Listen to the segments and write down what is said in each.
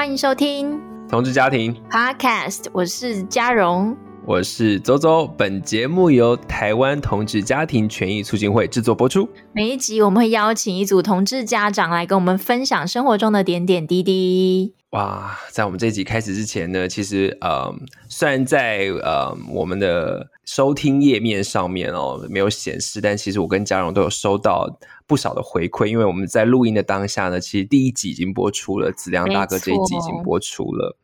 欢迎收听同志家庭。Podcast，我是嘉蓉，我是周周。本节目由台湾同志家庭权益促进会制作播出。每一集我们会邀请一组同志家长来跟我们分享生活中的点点滴滴。哇，在我们这一集开始之前呢，其实呃，虽然在呃我们的收听页面上面哦没有显示，但其实我跟嘉荣都有收到不少的回馈，因为我们在录音的当下呢，其实第一集已经播出了，子良大哥这一集已经播出了。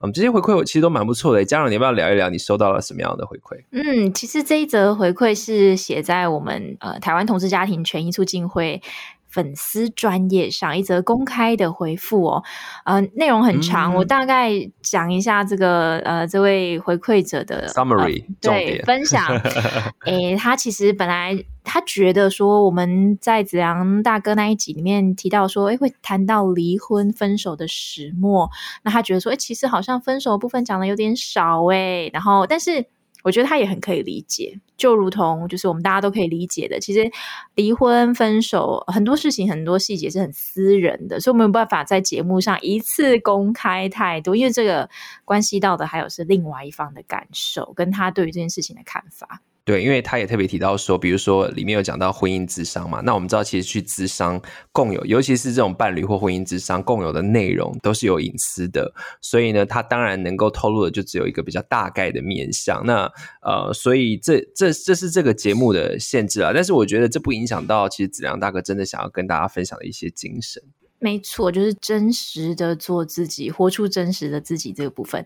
嗯，这些回馈我其实都蛮不错的。家长，你要不要聊一聊你收到了什么样的回馈？嗯，其实这一则回馈是写在我们呃台湾同志家庭权益促进会。粉丝专业上一则公开的回复哦，呃，内容很长，嗯、我大概讲一下这个呃这位回馈者的 summary、呃、对分享。诶，他其实本来他觉得说我们在子良大哥那一集里面提到说，诶，会谈到离婚分手的始末，那他觉得说，诶，其实好像分手部分讲的有点少诶，然后但是。我觉得他也很可以理解，就如同就是我们大家都可以理解的，其实离婚分手很多事情很多细节是很私人的，所以没有办法在节目上一次公开太多，因为这个关系到的还有是另外一方的感受，跟他对于这件事情的看法。对，因为他也特别提到说，比如说里面有讲到婚姻咨商嘛，那我们知道其实去咨商共有，尤其是这种伴侣或婚姻咨商共有的内容都是有隐私的，所以呢，他当然能够透露的就只有一个比较大概的面向。那呃，所以这这这是这个节目的限制啊，但是我觉得这不影响到其实子良大哥真的想要跟大家分享的一些精神。没错，就是真实的做自己，活出真实的自己这个部分。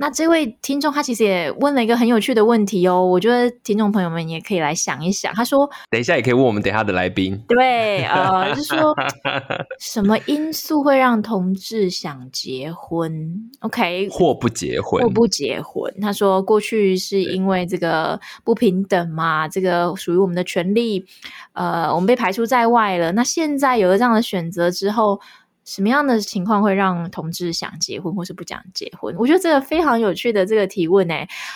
那这位听众他其实也问了一个很有趣的问题哦，我觉得听众朋友们也可以来想一想。他说：“等一下也可以问我们等一下的来宾。”对，呃，就是说 什么因素会让同志想结婚？OK，或不结婚，或不结婚。他说过去是因为这个不平等嘛，这个属于我们的权利，呃，我们被排除在外了。那现在有了这样的选择之后。后什么样的情况会让同志想结婚或是不想结婚？我觉得这个非常有趣的这个提问呢，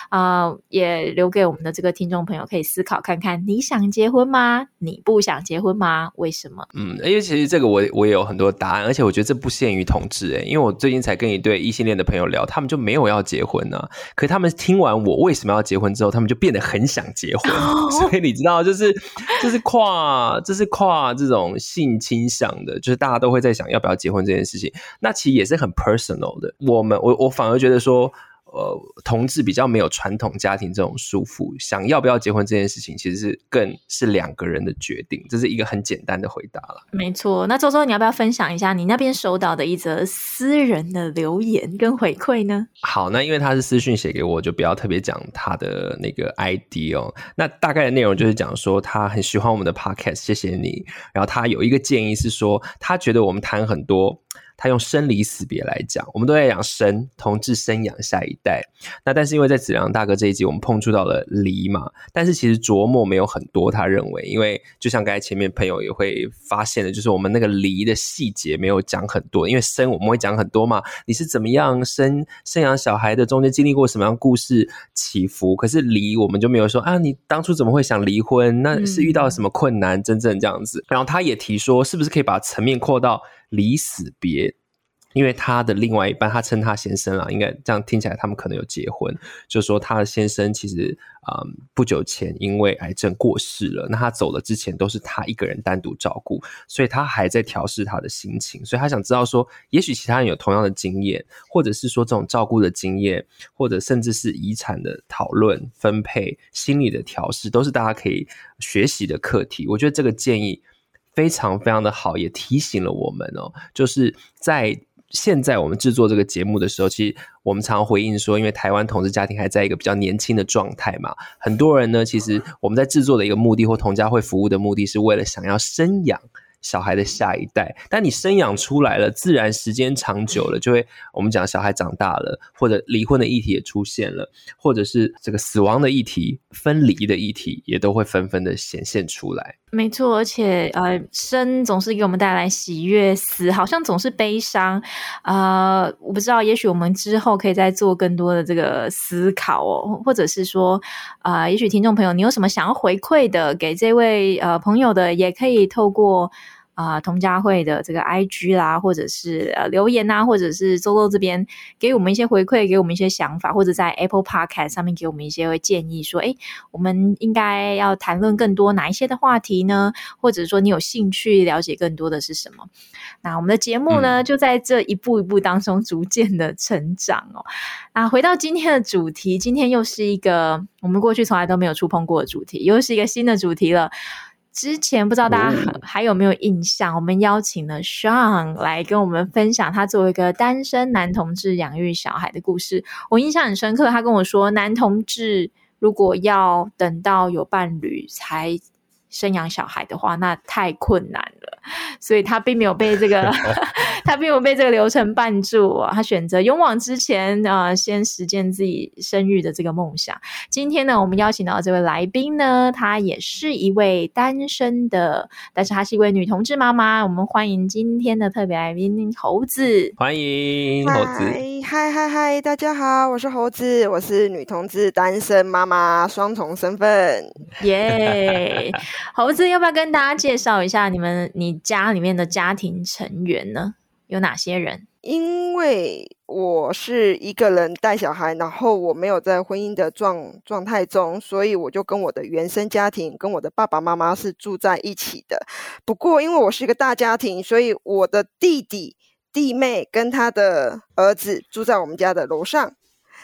啊、呃，也留给我们的这个听众朋友可以思考看看：你想结婚吗？你不想结婚吗？为什么？嗯，因为其实这个我我也有很多答案，而且我觉得这不限于同志诶，因为我最近才跟一对异性恋的朋友聊，他们就没有要结婚呢、啊，可是他们听完我为什么要结婚之后，他们就变得很想结婚。哦、所以你知道，就是就是跨，就是跨这种性倾向的，就是大家都会在想要不要结婚这件事情，那其实也是很 personal 的。我们我我反而觉得说。呃，同志比较没有传统家庭这种束缚，想要不要结婚这件事情，其实是更是两个人的决定。这是一个很简单的回答了。没错，那周周，你要不要分享一下你那边收到的一则私人的留言跟回馈呢？好，那因为他是私讯写给我，就不要特别讲他的那个 ID 哦。那大概的内容就是讲说他很喜欢我们的 Podcast，谢谢你。然后他有一个建议是说，他觉得我们谈很多。他用生离死别来讲，我们都在讲生，同志生养下一代。那但是因为在子良大哥这一集，我们碰触到了离嘛，但是其实琢磨没有很多。他认为，因为就像刚才前面朋友也会发现的，就是我们那个离的细节没有讲很多。因为生我们会讲很多嘛，你是怎么样生生养小孩的，中间经历过什么样故事起伏。可是离我们就没有说啊，你当初怎么会想离婚？那是遇到什么困难？真正这样子。嗯、然后他也提说，是不是可以把层面扩到？离死别，因为他的另外一半，他称他先生啦，应该这样听起来，他们可能有结婚。就说他的先生其实，嗯，不久前因为癌症过世了。那他走了之前，都是他一个人单独照顾，所以他还在调试他的心情。所以他想知道说，也许其他人有同样的经验，或者是说这种照顾的经验，或者甚至是遗产的讨论、分配、心理的调试，都是大家可以学习的课题。我觉得这个建议。非常非常的好，也提醒了我们哦，就是在现在我们制作这个节目的时候，其实我们常回应说，因为台湾同志家庭还在一个比较年轻的状态嘛，很多人呢，其实我们在制作的一个目的或同家会服务的目的是为了想要生养。小孩的下一代，但你生养出来了，自然时间长久了，就会我们讲小孩长大了，或者离婚的议题也出现了，或者是这个死亡的议题、分离的议题，也都会纷纷的显现出来。没错，而且呃，生总是给我们带来喜悦，死好像总是悲伤。呃，我不知道，也许我们之后可以再做更多的这个思考哦，或者是说，啊、呃，也许听众朋友，你有什么想要回馈的给这位呃朋友的，也可以透过。啊、呃、同家会的这个 IG 啦，或者是呃留言啊，或者是周周这边给我们一些回馈，给我们一些想法，或者在 Apple Podcast 上面给我们一些建议，说哎我们应该要谈论更多哪一些的话题呢？或者说你有兴趣了解更多的是什么？那我们的节目呢，嗯、就在这一步一步当中逐渐的成长哦。啊，回到今天的主题，今天又是一个我们过去从来都没有触碰过的主题，又是一个新的主题了。之前不知道大家还有没有印象，嗯、我们邀请了 Sean 来跟我们分享他作为一个单身男同志养育小孩的故事。我印象很深刻，他跟我说，男同志如果要等到有伴侣才生养小孩的话，那太困难了，所以他并没有被这个，他并没有被这个流程绊住啊。他选择勇往直前啊、呃，先实践自己生育的这个梦想。今天呢，我们邀请到的这位来宾呢，她也是一位单身的，但是她是一位女同志妈妈。我们欢迎今天的特别来宾猴子，欢迎猴子，嗨嗨嗨，大家好，我是猴子，我是女同志单身妈妈，双重身份，耶、yeah。猴子，要不要跟大家介绍一下你们你家里面的家庭成员呢？有哪些人？因为我是一个人带小孩，然后我没有在婚姻的状状态中，所以我就跟我的原生家庭，跟我的爸爸妈妈是住在一起的。不过，因为我是一个大家庭，所以我的弟弟、弟妹跟他的儿子住在我们家的楼上。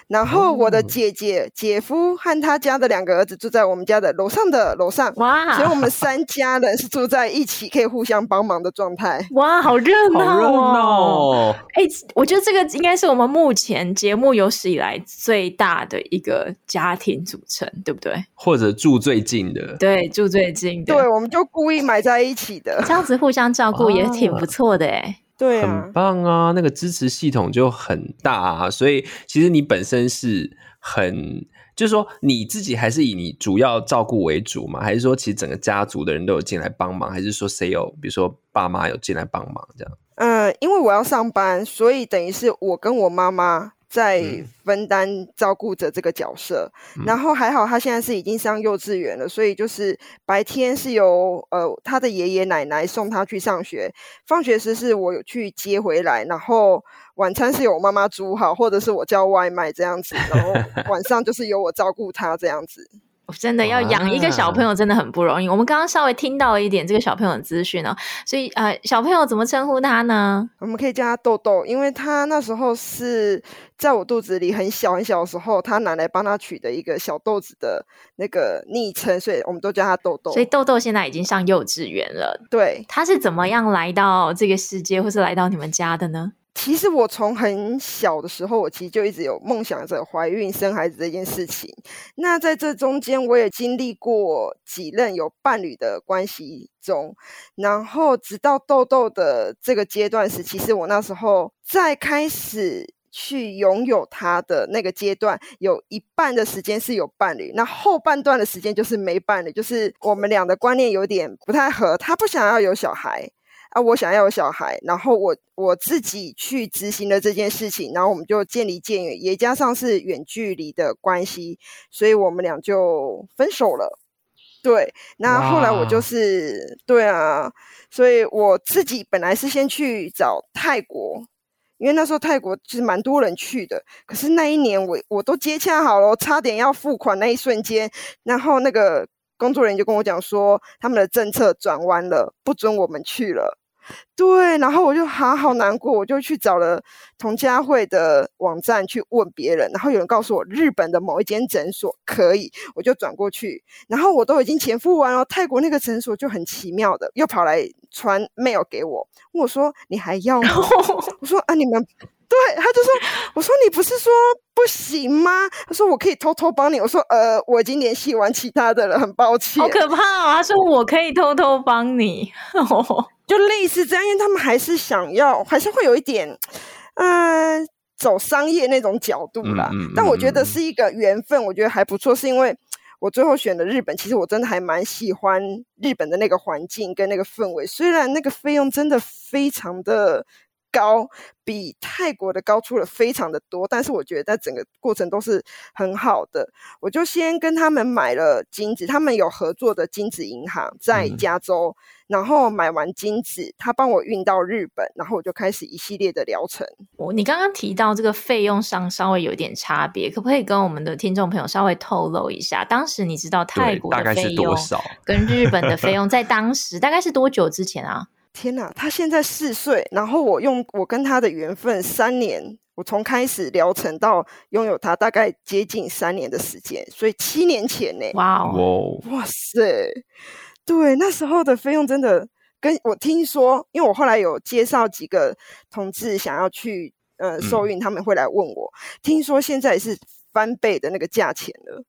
然后我的姐姐、哦、姐夫和他家的两个儿子住在我们家的楼上的楼上，哇！所以我们三家人是住在一起，可以互相帮忙的状态。哇，好热闹、哦！好热闹！哎，我觉得这个应该是我们目前节目有史以来最大的一个家庭组成，对不对？或者住最近的？对，住最近的。对，我们就故意买在一起的，这样子互相照顾也挺不错的哎。对啊，很棒啊！那个支持系统就很大啊，所以其实你本身是很，就是说你自己还是以你主要照顾为主嘛？还是说其实整个家族的人都有进来帮忙？还是说谁有，比如说爸妈有进来帮忙这样？嗯，因为我要上班，所以等于是我跟我妈妈。在分担照顾着这个角色，嗯，然后还好他现在是已经上幼稚园了，所以就是白天是由呃他的爷爷奶奶送他去上学，放学时是我有去接回来，然后晚餐是由我妈妈煮好，或者是我叫外卖这样子，然后晚上就是由我照顾他这样子。真的要养一个小朋友真的很不容易。我们刚刚稍微听到了一点这个小朋友的资讯哦，所以呃，小朋友怎么称呼他呢？我们可以叫他豆豆，因为他那时候是在我肚子里很小很小的时候，他奶奶帮他取的一个小豆子的那个昵称，所以我们都叫他豆豆。所以豆豆现在已经上幼稚园了。对，他是怎么样来到这个世界，或是来到你们家的呢？其实我从很小的时候，我其实就一直有梦想着怀孕生孩子这件事情。那在这中间，我也经历过几任有伴侣的关系中，然后直到豆豆的这个阶段时，其实我那时候在开始去拥有他的那个阶段，有一半的时间是有伴侣，那后半段的时间就是没伴侣，就是我们俩的观念有点不太合，他不想要有小孩。啊，我想要有小孩，然后我我自己去执行了这件事情，然后我们就渐离渐远，也加上是远距离的关系，所以我们俩就分手了。对，那后来我就是对啊，所以我自己本来是先去找泰国，因为那时候泰国其实蛮多人去的，可是那一年我我都接洽好了，差点要付款那一瞬间，然后那个工作人员就跟我讲说，他们的政策转弯了，不准我们去了。对，然后我就好好难过，我就去找了同家会的网站去问别人，然后有人告诉我日本的某一间诊所可以，我就转过去，然后我都已经钱付完了，泰国那个诊所就很奇妙的又跑来传 mail 给我，问我说你还要吗？我说啊，你们对，他就说，我说你不是说不行吗？他说我可以偷偷帮你，我说呃，我已经联系完其他的了，很抱歉，好可怕啊！他说我可以偷偷帮你。就类似这样，因为他们还是想要，还是会有一点，嗯、呃，走商业那种角度啦。嗯嗯嗯、但我觉得是一个缘分，我觉得还不错，是因为我最后选的日本。其实我真的还蛮喜欢日本的那个环境跟那个氛围，虽然那个费用真的非常的高比泰国的高出了非常的多，但是我觉得在整个过程都是很好的。我就先跟他们买了金子，他们有合作的金子银行在加州，嗯、然后买完金子，他帮我运到日本，然后我就开始一系列的疗程。我你刚刚提到这个费用上稍微有点差别，可不可以跟我们的听众朋友稍微透露一下？当时你知道泰国的费用跟日本的费用 在当时大概是多久之前啊？天呐，他现在四岁，然后我用我跟他的缘分三年，我从开始疗程到拥有他，大概接近三年的时间，所以七年前呢，哇哦，哇塞，对，那时候的费用真的跟我听说，因为我后来有介绍几个同志想要去呃受孕，他们会来问我，嗯、听说现在是翻倍的那个价钱了。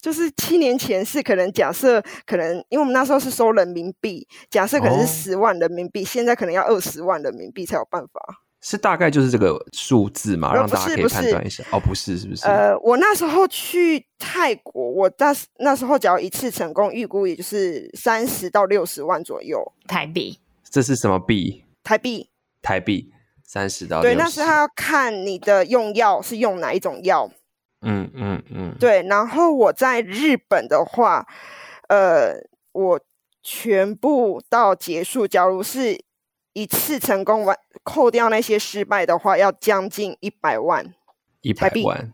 就是七年前是可能假设可能，因为我们那时候是收人民币，假设可能是十万人民币，哦、现在可能要二十万人民币才有办法。是大概就是这个数字嘛，让大家可以判断一下。哦，不是，是不是？呃，我那时候去泰国，我那那时候只要一次成功，预估也就是三十到六十万左右台币。这是什么币？台币。台币三十到60。对，那是他要看你的用药是用哪一种药。嗯嗯嗯，对。然后我在日本的话，呃，我全部到结束，假如是一次成功完，扣掉那些失败的话，要将近一百万，一百万，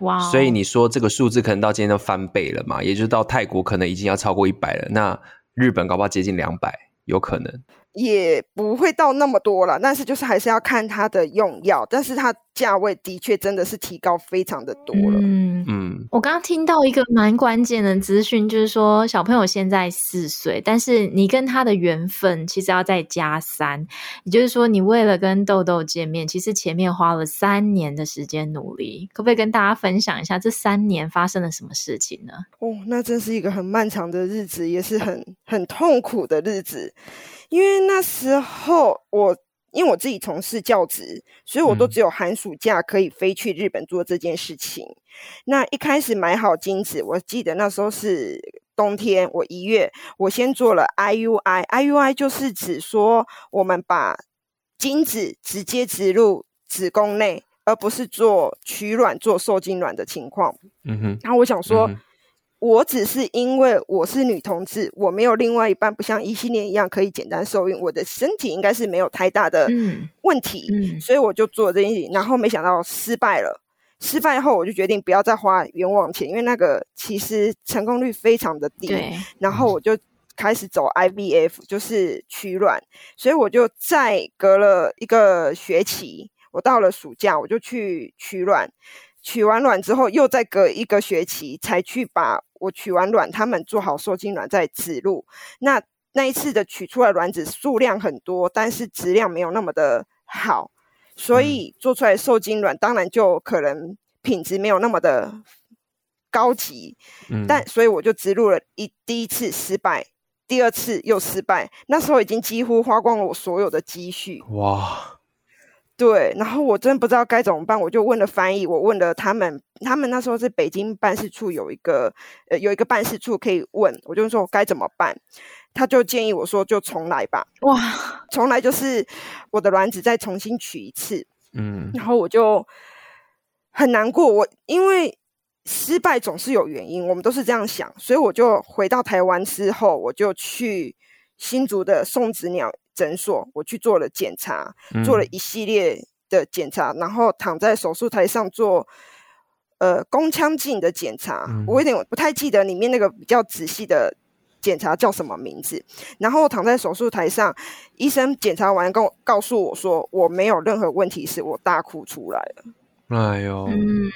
哇！所以你说这个数字可能到今天都翻倍了嘛？也就是到泰国可能已经要超过一百了，那日本搞不好接近两百，有可能。也不会到那么多了，但是就是还是要看它的用药，但是它价位的确真的是提高非常的多了。嗯嗯，我刚刚听到一个蛮关键的资讯，就是说小朋友现在四岁，但是你跟他的缘分其实要再加三，也就是说你为了跟豆豆见面，其实前面花了三年的时间努力，可不可以跟大家分享一下这三年发生了什么事情呢？哦，那真是一个很漫长的日子，也是很很痛苦的日子。因为那时候我，因为我自己从事教职，所以我都只有寒暑假可以飞去日本做这件事情。嗯、那一开始买好精子，我记得那时候是冬天，我一月，我先做了 IUI，IUI 就是指说我们把精子直接植入子宫内，而不是做取卵、做受精卵的情况。嗯哼，然后我想说。嗯我只是因为我是女同志，我没有另外一半，不像异性恋一样可以简单受孕。我的身体应该是没有太大的问题，嗯嗯、所以我就做这件事情。然后没想到失败了，失败后我就决定不要再花冤枉钱，因为那个其实成功率非常的低。对然后我就开始走 IVF，就是取卵。所以我就再隔了一个学期，我到了暑假我就去取卵。取完卵之后，又再隔一个学期才去把我取完卵，他们做好受精卵再植入。那那一次的取出来卵子数量很多，但是质量没有那么的好，所以做出来受精卵当然就可能品质没有那么的高级。嗯，但所以我就植入了一第一次失败，第二次又失败。那时候已经几乎花光了我所有的积蓄。哇！对，然后我真的不知道该怎么办，我就问了翻译，我问了他们，他们那时候是北京办事处有一个，呃，有一个办事处可以问，我就说我该怎么办，他就建议我说就重来吧，哇，重来就是我的卵子再重新取一次，嗯，然后我就很难过，我因为失败总是有原因，我们都是这样想，所以我就回到台湾之后，我就去新竹的送子鸟。诊所，我去做了检查，做了一系列的检查，嗯、然后躺在手术台上做呃宫腔镜的检查。嗯、我有点不太记得里面那个比较仔细的检查叫什么名字。然后我躺在手术台上，医生检查完跟我告诉我说我没有任何问题，是我大哭出来了。哎呦，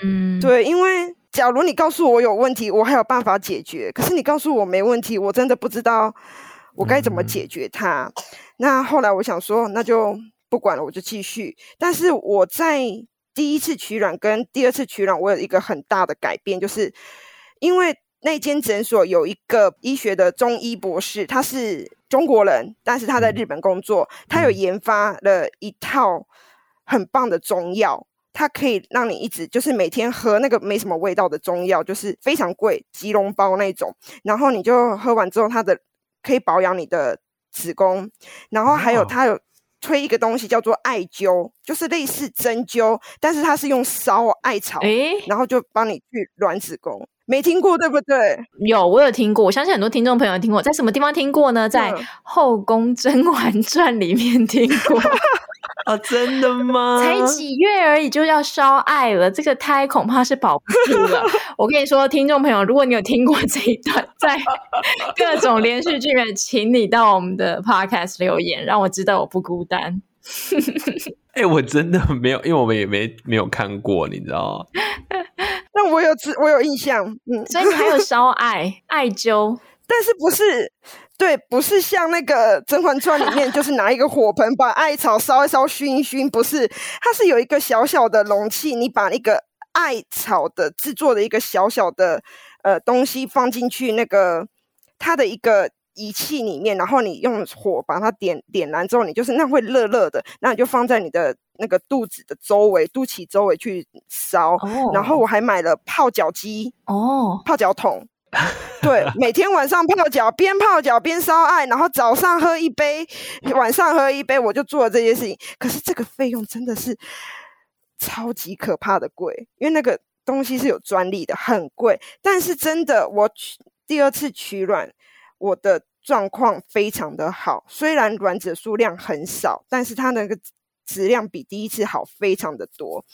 嗯，对，因为假如你告诉我有问题，我还有办法解决；可是你告诉我没问题，我真的不知道我该怎么解决它。嗯那后来我想说，那就不管了，我就继续。但是我在第一次取卵跟第二次取卵，我有一个很大的改变，就是因为那间诊所有一个医学的中医博士，他是中国人，但是他在日本工作，他有研发了一套很棒的中药，它可以让你一直就是每天喝那个没什么味道的中药，就是非常贵，吉隆包那种，然后你就喝完之后，它的可以保养你的。子宫，然后还有它有推一个东西叫做艾灸，就是类似针灸，但是它是用烧艾草，诶然后就帮你去卵子宫。没听过对不对？有，我有听过。我相信很多听众朋友听过，在什么地方听过呢？在《后宫甄嬛传》里面听过。啊，真的吗？才几月而已就要烧艾了，这个胎恐怕是保不住了。我跟你说，听众朋友，如果你有听过这一段，在各种连续剧里面，请你到我们的 podcast 留言，让我知道我不孤单。哎、欸，我真的没有，因为我们也没没有看过，你知道吗？但我有我有印象，嗯，所以你还有烧艾艾灸，但是不是对，不是像那个《甄嬛传》里面，就是拿一个火盆把艾草烧一烧熏一熏，不是，它是有一个小小的容器，你把那个艾草的制作的一个小小的呃东西放进去，那个它的一个。仪器里面，然后你用火把它点点燃之后，你就是那会热热的，那你就放在你的那个肚子的周围、肚脐周围去烧。Oh. 然后我还买了泡脚机哦，oh. 泡脚桶。对，每天晚上泡脚，边泡脚边烧艾，然后早上喝一杯，晚上喝一杯，我就做了这件事情。可是这个费用真的是超级可怕的贵，因为那个东西是有专利的，很贵。但是真的，我取第二次取卵，我的。状况非常的好，虽然卵子数量很少，但是它那个质量比第一次好非常的多。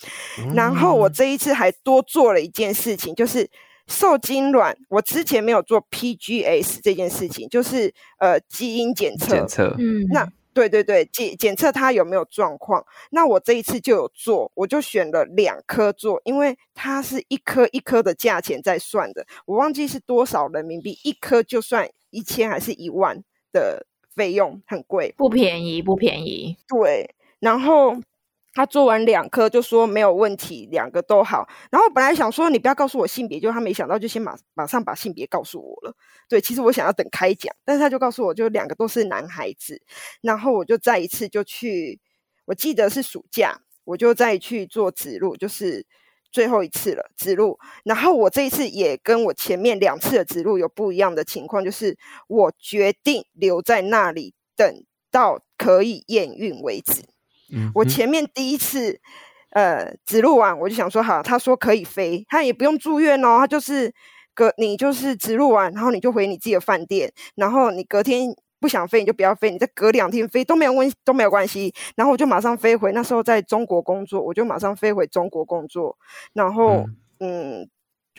然后我这一次还多做了一件事情，就是受精卵，我之前没有做 PGS 这件事情，就是呃基因检测。检测，嗯，那对对对，检检测它有没有状况。那我这一次就有做，我就选了两颗做，因为它是一颗一颗的价钱在算的，我忘记是多少人民币，一颗就算。一千还是一万的费用很贵，不便宜，不便宜。对，然后他做完两颗就说没有问题，两个都好。然后本来想说你不要告诉我性别，就他没想到就先马马上把性别告诉我了。对，其实我想要等开奖，但是他就告诉我就两个都是男孩子。然后我就再一次就去，我记得是暑假，我就再去做植入，就是。最后一次了植入，然后我这一次也跟我前面两次的植入有不一样的情况，就是我决定留在那里等到可以验孕为止。嗯，我前面第一次呃植入完，我就想说好，他说可以飞，他也不用住院哦，他就是隔你就是植入完，然后你就回你自己的饭店，然后你隔天。不想飞你就不要飞，你再隔两天飞都没有问都没有关系。然后我就马上飞回，那时候在中国工作，我就马上飞回中国工作。然后嗯，嗯，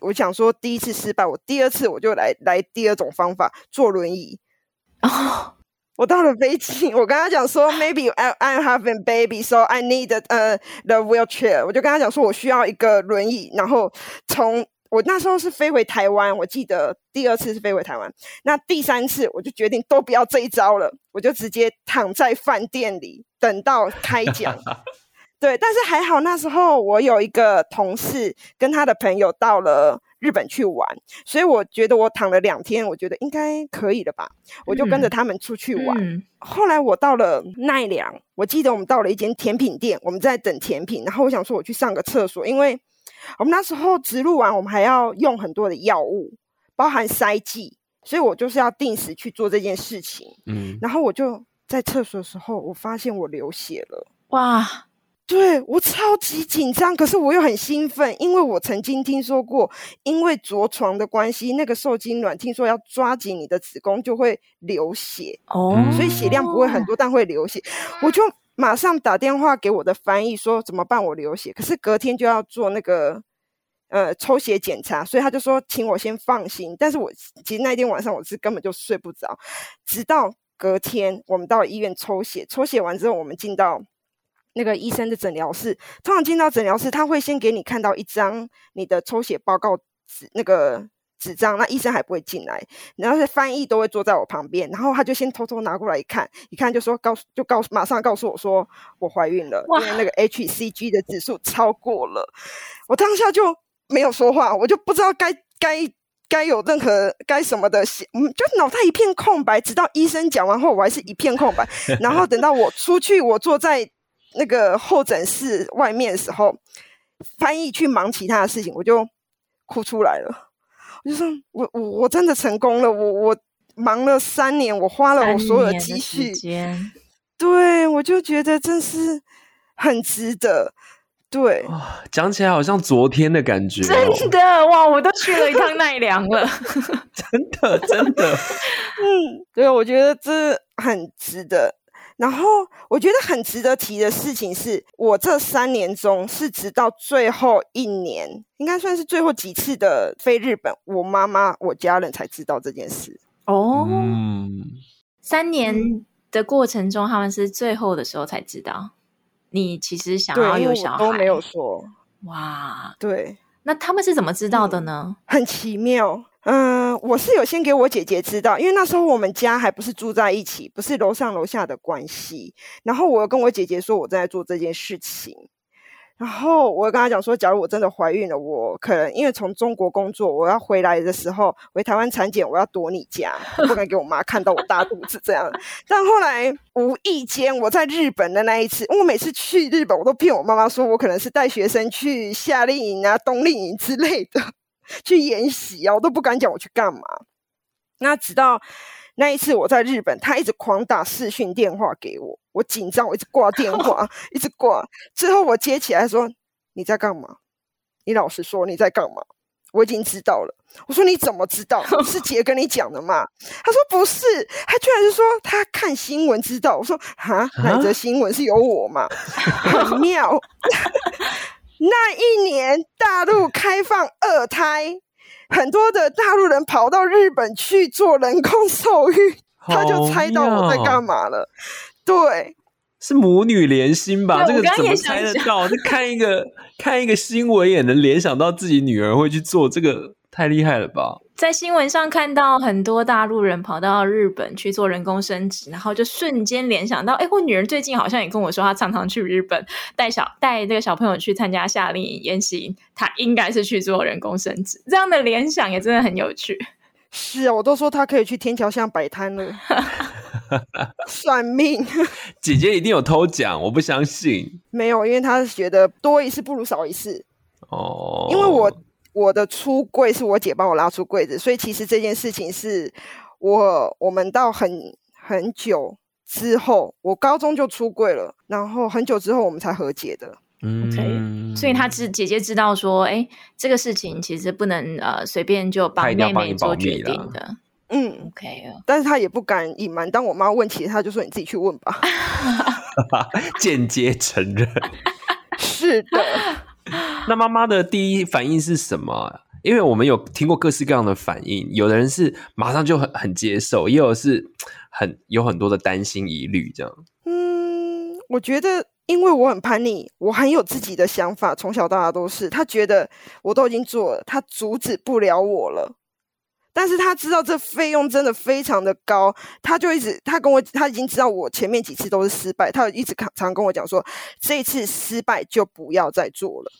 我想说第一次失败，我第二次我就来来第二种方法，坐轮椅。哦，我到了飞机，我跟他讲说，maybe I I'm having baby, so I need the 呃 the wheelchair。我就跟他讲说我需要一个轮椅，然后从。我那时候是飞回台湾，我记得第二次是飞回台湾，那第三次我就决定都不要这一招了，我就直接躺在饭店里等到开奖。对，但是还好那时候我有一个同事跟他的朋友到了日本去玩，所以我觉得我躺了两天，我觉得应该可以了吧，我就跟着他们出去玩。嗯嗯、后来我到了奈良，我记得我们到了一间甜品店，我们在等甜品，然后我想说我去上个厕所，因为。我们那时候植入完，我们还要用很多的药物，包含塞剂，所以我就是要定时去做这件事情。嗯，然后我就在厕所的时候，我发现我流血了。哇，对，我超级紧张，可是我又很兴奋，因为我曾经听说过，因为着床的关系，那个受精卵听说要抓紧你的子宫就会流血哦，所以血量不会很多，但会流血，我就。马上打电话给我的翻译说怎么办？我流血，可是隔天就要做那个呃抽血检查，所以他就说请我先放心。但是我其实那天晚上我是根本就睡不着，直到隔天我们到了医院抽血，抽血完之后我们进到那个医生的诊疗室。通常进到诊疗室，他会先给你看到一张你的抽血报告纸，那个。纸张，那医生还不会进来，然后是翻译都会坐在我旁边，然后他就先偷偷拿过来一看，一看就说告诉，就告诉，马上告诉我说我怀孕了，因为那个 HCG 的指数超过了，我当下就没有说话，我就不知道该该该有任何该什么的，嗯，就脑袋一片空白，直到医生讲完后，我还是一片空白，然后等到我出去，我坐在那个候诊室外面的时候，翻译去忙其他的事情，我就哭出来了。我就说我我我真的成功了，我我忙了三年，我花了我所有的积蓄，对，我就觉得真是很值得。对，讲起来好像昨天的感觉，哦，真的哇！我都去了一趟奈良了，真 的真的，嗯，对，我觉得这很值得。然后我觉得很值得提的事情是，我这三年中是直到最后一年，应该算是最后几次的飞日本，我妈妈、我家人才知道这件事。哦，三年的过程中，他们是最后的时候才知道。你其实想要有小孩，都没有说。哇，对，那他们是怎么知道的呢？嗯、很奇妙。嗯、呃，我是有先给我姐姐知道，因为那时候我们家还不是住在一起，不是楼上楼下的关系。然后我跟我姐姐说我正在做这件事情。然后我跟她讲说，假如我真的怀孕了，我可能因为从中国工作，我要回来的时候回台湾产检，我要躲你家，不敢给我妈看到我大肚子这样。但后来无意间我在日本的那一次，我每次去日本，我都骗我妈妈说我可能是带学生去夏令营啊、冬令营之类的去演习啊，我都不敢讲我去干嘛。那直到。那一次我在日本，他一直狂打视讯电话给我，我紧张，我一直挂电话，一直挂。最后我接起来说：“你在干嘛？你老实说你在干嘛？”我已经知道了。我说：“你怎么知道？是 姐跟你讲的吗？”他说：“不是。”他居然是说他看新闻知道。我说：“哈，哪则新闻是有我嘛？” 很妙。那一年大陆开放二胎。很多的大陆人跑到日本去做人工受孕，他就猜到我在干嘛了。对，是母女连心吧？这个怎么猜得到？这看一个看一个新闻也能联想到自己女儿会去做这个。太厉害了吧！在新闻上看到很多大陆人跑到日本去做人工生殖，然后就瞬间联想到，哎，我女儿最近好像也跟我说，她常常去日本带小带这个小朋友去参加夏令营研习，她应该是去做人工生殖。这样的联想也真的很有趣。是啊，我都说她可以去天桥下摆摊了。算命，姐姐一定有偷讲，我不相信。没有，因为她觉得多一事不如少一事。哦，因为我。我的出柜是我姐帮我拉出柜子，所以其实这件事情是我我们到很很久之后，我高中就出柜了，然后很久之后我们才和解的。嗯，OK，所以她知姐姐知道说，哎，这个事情其实不能呃随便就帮妹妹做决定的。嗯，OK，但是她也不敢隐瞒。当我妈问起，她就说你自己去问吧。间接承认，是的。那妈妈的第一反应是什么？因为我们有听过各式各样的反应，有的人是马上就很很接受，也有是 很有很多的担心疑虑这样。嗯，我觉得因为我很叛逆，我很有自己的想法，从小到大都是。他觉得我都已经做了，他阻止不了我了。但是他知道这费用真的非常的高，他就一直他跟我他已经知道我前面几次都是失败，他一直常常跟我讲说，这次失败就不要再做了。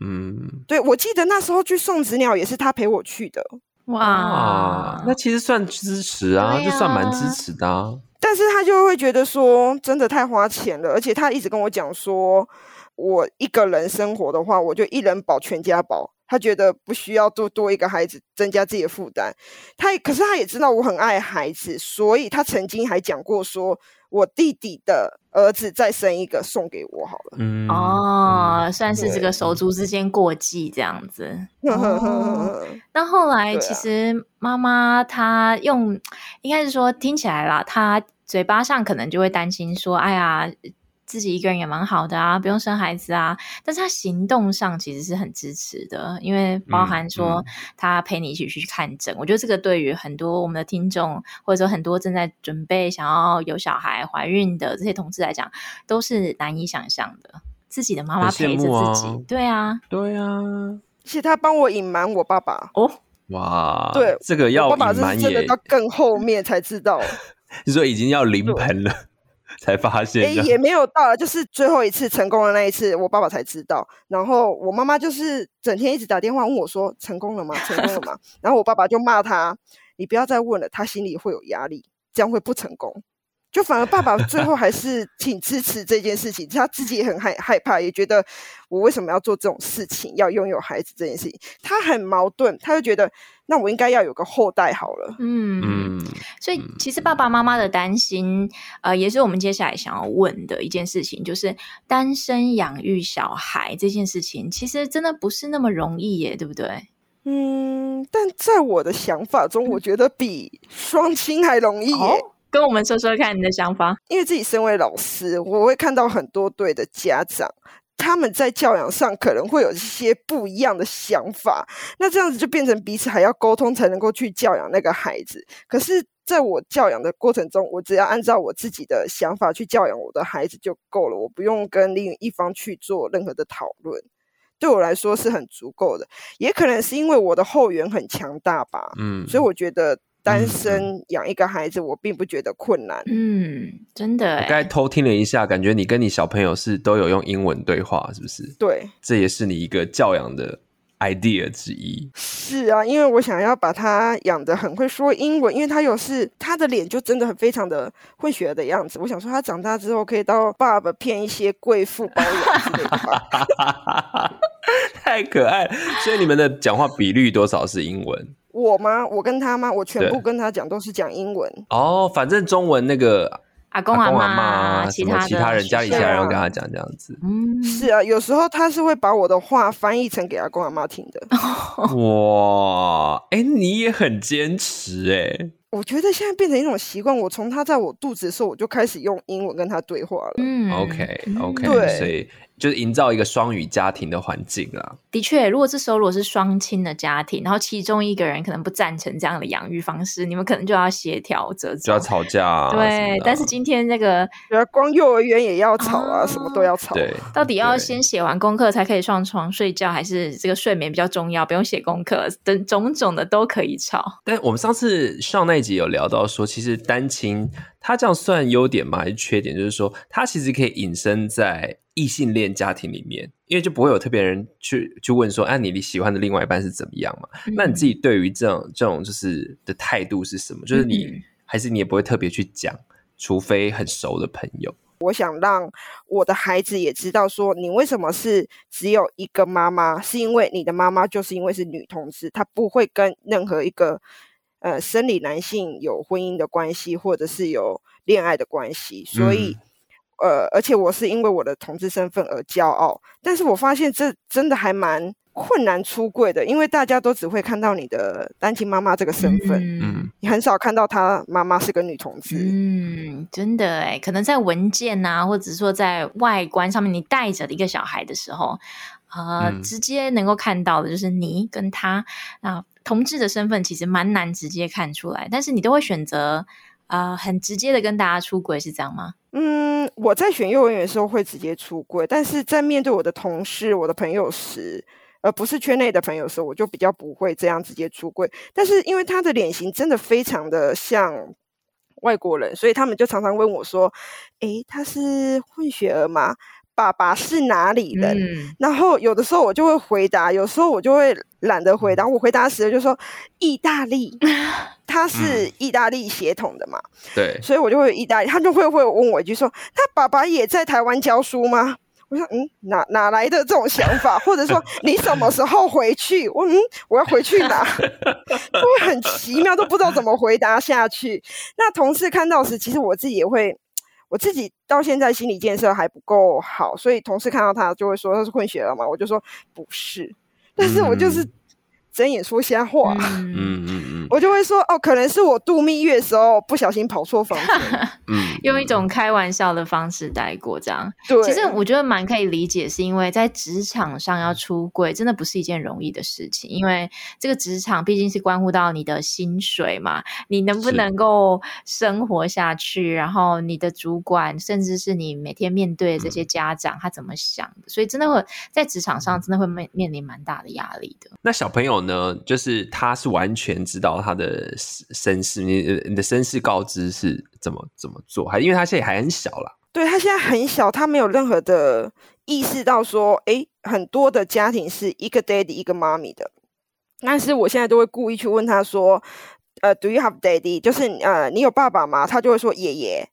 嗯，对，我记得那时候去送子鸟也是他陪我去的。哇，那其实算支持啊，啊就算蛮支持的啊。但是他就会觉得说，真的太花钱了，而且他一直跟我讲说，我一个人生活的话，我就一人保全家保。他觉得不需要多多一个孩子，增加自己的负担。他可是他也知道我很爱孩子，所以他曾经还讲过说，我弟弟的儿子再生一个送给我好了。嗯哦，嗯、算是这个手足之间过继这样子。那、哦、后来其实妈妈她用，啊、应该是说听起来啦，她嘴巴上可能就会担心说，哎呀。自己一个人也蛮好的啊，不用生孩子啊。但是他行动上其实是很支持的，因为包含说他陪你一起去看诊。嗯嗯、我觉得这个对于很多我们的听众，或者说很多正在准备想要有小孩、怀孕的这些同志来讲，都是难以想象的。自己的妈妈陪着自己，啊对啊，对啊。而且他帮我隐瞒我爸爸哦，哇，对，这个要隐瞒，爸爸是真的到更后面才知道。你说已经要临盆了。才发现，哎、欸，也没有到，就是最后一次成功的那一次，我爸爸才知道。然后我妈妈就是整天一直打电话问我说：“成功了吗？成功了吗？” 然后我爸爸就骂他：“你不要再问了，他心里会有压力，这样会不成功。”就反而爸爸最后还是 挺支持这件事情，他自己也很害害怕，也觉得我为什么要做这种事情，要拥有孩子这件事情，他很矛盾，他就觉得那我应该要有个后代好了。嗯嗯，所以其实爸爸妈妈的担心，呃，也是我们接下来想要问的一件事情，就是单身养育小孩这件事情，其实真的不是那么容易耶，对不对？嗯，但在我的想法中，我觉得比双亲还容易耶。哦，跟我们说说看你的想法，因为自己身为老师，我会看到很多对的家长。他们在教养上可能会有一些不一样的想法，那这样子就变成彼此还要沟通才能够去教养那个孩子。可是，在我教养的过程中，我只要按照我自己的想法去教养我的孩子就够了，我不用跟另一方去做任何的讨论，对我来说是很足够的。也可能是因为我的后援很强大吧，嗯，所以我觉得。单身养一个孩子，我并不觉得困难。嗯，真的。我刚才偷听了一下，感觉你跟你小朋友是都有用英文对话，是不是？对，这也是你一个教养的 idea 之一。是啊，因为我想要把他养得很会说英文，因为他有是他的脸就真的很非常的混血的样子。我想说，他长大之后可以到爸爸骗一些贵妇包养之类的。太可爱，所以你们的讲话比率多少是英文？我吗？我跟他吗？我全部跟他讲都是讲英文。哦，反正中文那个阿公阿妈，其他其他人家里其他人会跟他讲这样子。嗯，是啊，有时候他是会把我的话翻译成给阿公阿妈听的。哇，哎、欸，你也很坚持哎、欸。我觉得现在变成一种习惯，我从他在我肚子的时候，我就开始用英文跟他对话了。嗯，OK OK，对，所以。就是营造一个双语家庭的环境啊。的确，如果这时候如果是双亲的家庭，然后其中一个人可能不赞成这样的养育方式，你们可能就要协调着，就要吵架啊。对，但是今天这个，光幼儿园也要吵啊，啊，什么都要吵。对，到底要先写完功课才可以上床睡觉，还是这个睡眠比较重要，不用写功课等种种的都可以吵。但我们上次上那一集有聊到说，其实单亲他这样算优点吗？还是缺点？就是说，他其实可以隐身在。异性恋家庭里面，因为就不会有特别人去去问说，哎、啊，你你喜欢的另外一半是怎么样嘛？嗯、那你自己对于这种这种就是的态度是什么？就是你、嗯、还是你也不会特别去讲，除非很熟的朋友。我想让我的孩子也知道说，你为什么是只有一个妈妈，是因为你的妈妈就是因为是女同志，她不会跟任何一个呃生理男性有婚姻的关系，或者是有恋爱的关系，所以。嗯。呃，而且我是因为我的同志身份而骄傲，但是我发现这真的还蛮困难出柜的，因为大家都只会看到你的单亲妈妈这个身份，嗯，你很少看到她妈妈是个女同志，嗯，真的哎，可能在文件啊，或者说在外观上面，你带着一个小孩的时候，呃，嗯、直接能够看到的就是你跟他啊，同志的身份其实蛮难直接看出来，但是你都会选择。啊、呃，很直接的跟大家出轨是这样吗？嗯，我在选幼儿园的时候会直接出柜，但是在面对我的同事、我的朋友时，而不是圈内的朋友时，我就比较不会这样直接出柜。但是因为他的脸型真的非常的像外国人，所以他们就常常问我说：“诶，他是混血儿吗？”爸爸是哪里人？嗯，然后有的时候我就会回答，有时候我就会懒得回答。我回答时就说意大利，他是意大利血统的嘛？对，所以我就会意大利，他就会会问我一句说：“他爸爸也在台湾教书吗？”我说：“嗯，哪哪来的这种想法？或者说你什么时候回去？我嗯，我要回去哪？就会很奇妙，都不知道怎么回答下去。那同事看到时，其实我自己也会。”我自己到现在心理建设还不够好，所以同事看到他就会说他是混血了嘛，我就说不是，但是我就是睁眼说瞎话，嗯。嗯嗯，我就会说哦，可能是我度蜜月的时候不小心跑错房间，嗯，用一种开玩笑的方式带过这样。对，其实我觉得蛮可以理解，是因为在职场上要出柜真的不是一件容易的事情，因为这个职场毕竟是关乎到你的薪水嘛，你能不能够生活下去，然后你的主管甚至是你每天面对这些家长、嗯、他怎么想的，所以真的会在职场上真的会面面临蛮大的压力的。那小朋友呢？就是他是完全知道他的身世，你你的身世告知是怎么怎么做，还因为他现在还很小啦。对，他现在很小，他没有任何的意识到说，哎，很多的家庭是一个 daddy 一个妈咪的。但是我现在都会故意去问他说，呃，Do you have daddy？就是呃，你有爸爸吗？他就会说爷爷。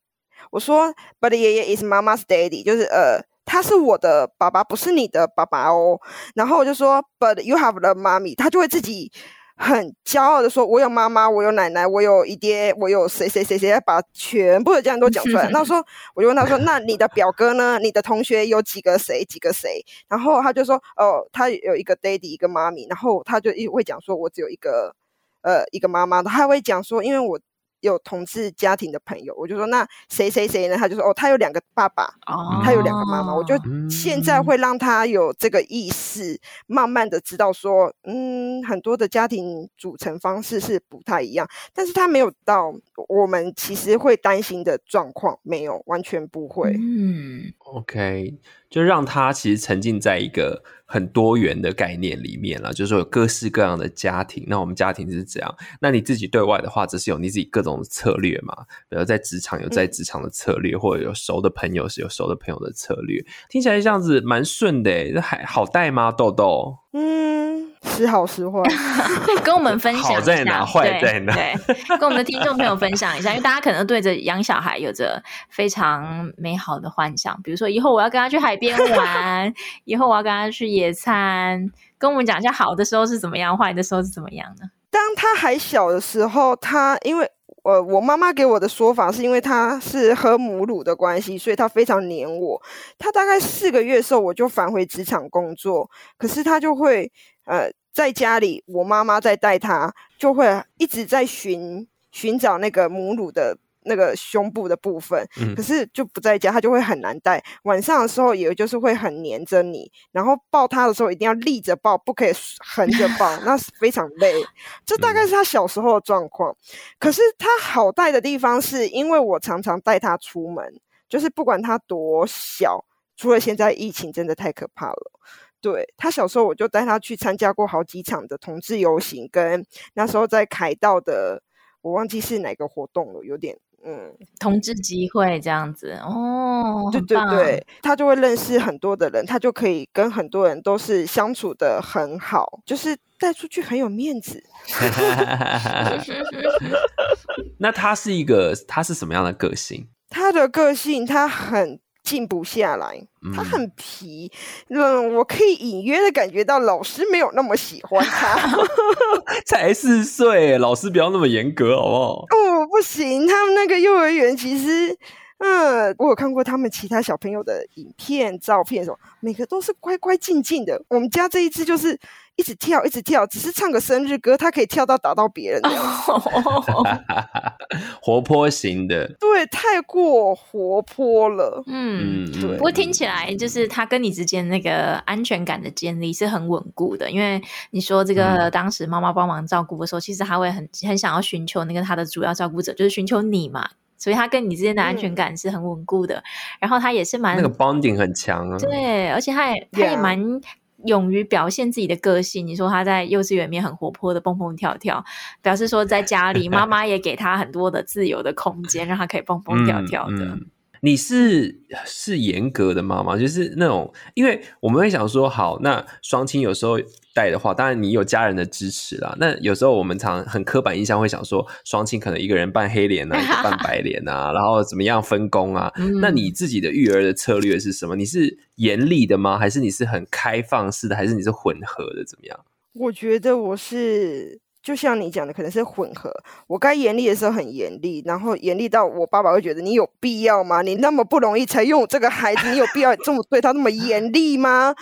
我说，But 爷爷 is mama's daddy，就是呃。他是我的爸爸，不是你的爸爸哦。然后我就说，But you have the mommy，他就会自己很骄傲的说：“我有妈妈，我有奶奶，我有一爹，我有谁谁谁谁，把全部的家人都讲出来。”那时候我就问他说：“那你的表哥呢？你的同学有几个谁？几个谁？”然后他就说：“哦，他有一个 daddy，，一个妈咪。”然后他就一会讲说：“我只有一个，呃，一个妈妈。”他还会讲说：“因为我。”有同志家庭的朋友，我就说那谁谁谁呢？他就说哦，他有两个爸爸，哦、他有两个妈妈。我就现在会让他有这个意识，慢慢的知道说，嗯，很多的家庭组成方式是不太一样，但是他没有到我们其实会担心的状况，没有，完全不会。嗯，OK。就让他其实沉浸在一个很多元的概念里面了，就是说有各式各样的家庭。那我们家庭是怎样，那你自己对外的话，只是有你自己各种策略嘛。比如在职场有在职场的策略，或者有熟的朋友是有熟的朋友的策略。听起来这样子蛮顺的，这还好带吗？豆豆？嗯。时好时坏，跟我们分享一下，好在哪，坏在哪？对，跟我们的听众朋友分享一下，因为大家可能对着养小孩有着非常美好的幻想，比如说以后我要跟他去海边玩，以后我要跟他去野餐，跟我们讲一下好的时候是怎么样，坏的时候是怎么样呢？当他还小的时候，他因为。呃，我妈妈给我的说法是因为他是喝母乳的关系，所以他非常黏我。他大概四个月的时候，我就返回职场工作，可是他就会呃在家里，我妈妈在带他，就会一直在寻寻找那个母乳的。那个胸部的部分，可是就不在家，他就会很难带。晚上的时候，也就是会很黏着你，然后抱他的时候一定要立着抱，不可以横着抱，那是非常累。这大概是他小时候的状况。可是他好带的地方，是因为我常常带他出门，就是不管他多小，除了现在疫情真的太可怕了。对，他小时候，我就带他去参加过好几场的同志游行，跟那时候在凯道的，我忘记是哪个活动了，有点。嗯，同志集会这样子哦，对对对，他就会认识很多的人，他就可以跟很多人都是相处的很好，就是带出去很有面子。那他是一个，他是什么样的个性？他的个性，他很。静不下来，他很皮，嗯，我可以隐约的感觉到老师没有那么喜欢他。才四岁，老师不要那么严格，好不好？哦，不行，他们那个幼儿园其实，嗯，我有看过他们其他小朋友的影片、照片，什么每个都是乖乖静静的。我们家这一只就是。一直跳，一直跳，只是唱个生日歌，他可以跳到打到别人，活泼型的，对，太过活泼了，嗯，对。不过听起来就是他跟你之间那个安全感的建立是很稳固的，因为你说这个当时妈妈帮忙照顾的时候，嗯、其实他会很很想要寻求那个他的主要照顾者，就是寻求你嘛，所以他跟你之间的安全感是很稳固的。嗯、然后他也是蛮那个 bonding 很强啊，对，而且他也他也蛮。勇于表现自己的个性，你说他在幼稚园里面很活泼的蹦蹦跳跳，表示说在家里妈妈也给他很多的自由的空间，让他可以蹦蹦跳跳的。嗯嗯你是是严格的妈妈，就是那种，因为我们会想说，好，那双亲有时候带的话，当然你有家人的支持啦。那有时候我们常很刻板印象会想说，双亲可能一个人扮黑脸啊，一个扮白脸啊，然后怎么样分工啊？嗯、那你自己的育儿的策略是什么？你是严厉的吗？还是你是很开放式的？还是你是混合的？怎么样？我觉得我是。就像你讲的，可能是混合。我该严厉的时候很严厉，然后严厉到我爸爸会觉得你有必要吗？你那么不容易才拥这个孩子，你有必要这么对他那么严厉吗？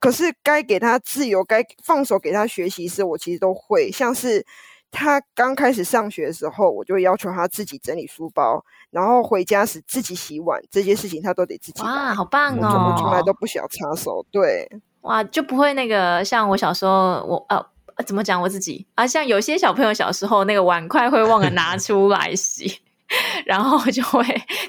可是该给他自由，该放手给他学习时，我其实都会。像是他刚开始上学的时候，我就要求他自己整理书包，然后回家时自己洗碗，这些事情他都得自己。哇，好棒哦！我从来都不想插手。对，哇，就不会那个像我小时候，我呃。怎么讲我自己啊？像有些小朋友小时候那个碗筷会忘了拿 出来洗，然后就会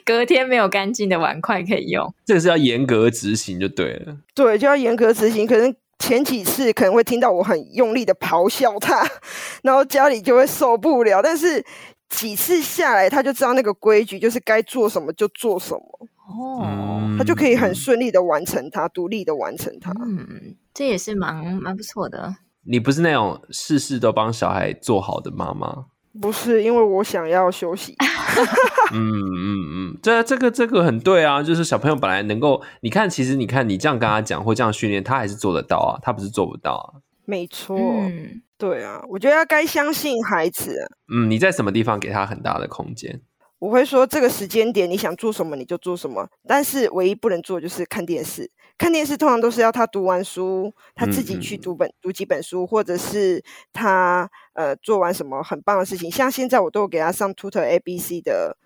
隔天没有干净的碗筷可以用。这个是要严格执行就对了。对，就要严格执行。可能前几次可能会听到我很用力的咆哮他，然后家里就会受不了。但是几次下来，他就知道那个规矩，就是该做什么就做什么。哦，他就可以很顺利的完成它，独立的完成它。嗯，这也是蛮蛮不错的。你不是那种事事都帮小孩做好的妈妈？不是，因为我想要休息。嗯嗯嗯，这这个这个很对啊，就是小朋友本来能够，你看，其实你看你这样跟他讲或这样训练，他还是做得到啊，他不是做不到啊。没错，嗯，对啊，我觉得要该相信孩子。嗯，你在什么地方给他很大的空间？我会说这个时间点你想做什么你就做什么，但是唯一不能做就是看电视。看电视通常都是要他读完书，他自己去读本、嗯、读几本书，或者是他呃做完什么很棒的事情。像现在我都有给他上 Tutor ABC 的。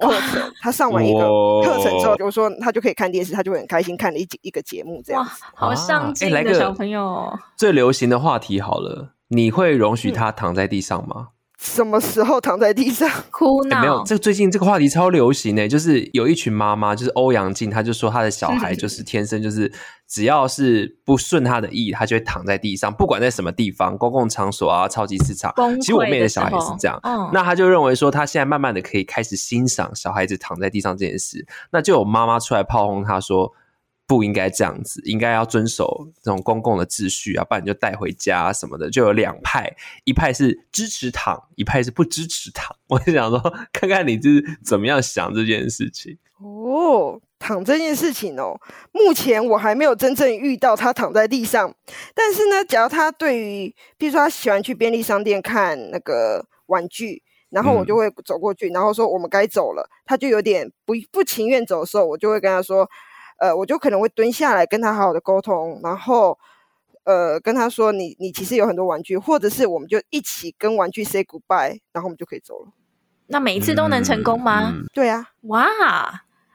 课程，他上完一个课程之后，就说他就可以看电视，他就会很开心看了一一个节目，这样哇，好上进的小朋友、哦。最流行的话题好了，你会容许他躺在地上吗？嗯什么时候躺在地上哭呢？欸、没有，这最近这个话题超流行诶，就是有一群妈妈，就是欧阳靖，他就说他的小孩就是天生就是只要是不顺他的意，他就会躺在地上，不管在什么地方，公共场所啊、超级市场。其实我妹的小孩也是这样，嗯，那他就认为说他现在慢慢的可以开始欣赏小孩子躺在地上这件事，那就有妈妈出来炮轰他说。不应该这样子，应该要遵守这种公共的秩序啊，不然你就带回家什么的。就有两派，一派是支持躺，一派是不支持躺。我就想说，看看你是怎么样想这件事情。哦，躺这件事情哦，目前我还没有真正遇到他躺在地上。但是呢，假如他对于，比如说他喜欢去便利商店看那个玩具，然后我就会走过去，嗯、然后说我们该走了，他就有点不不情愿走的时候，我就会跟他说。呃，我就可能会蹲下来跟他好好的沟通，然后，呃，跟他说你你其实有很多玩具，或者是我们就一起跟玩具 say goodbye，然后我们就可以走了。那每一次都能成功吗？嗯嗯、对啊，哇，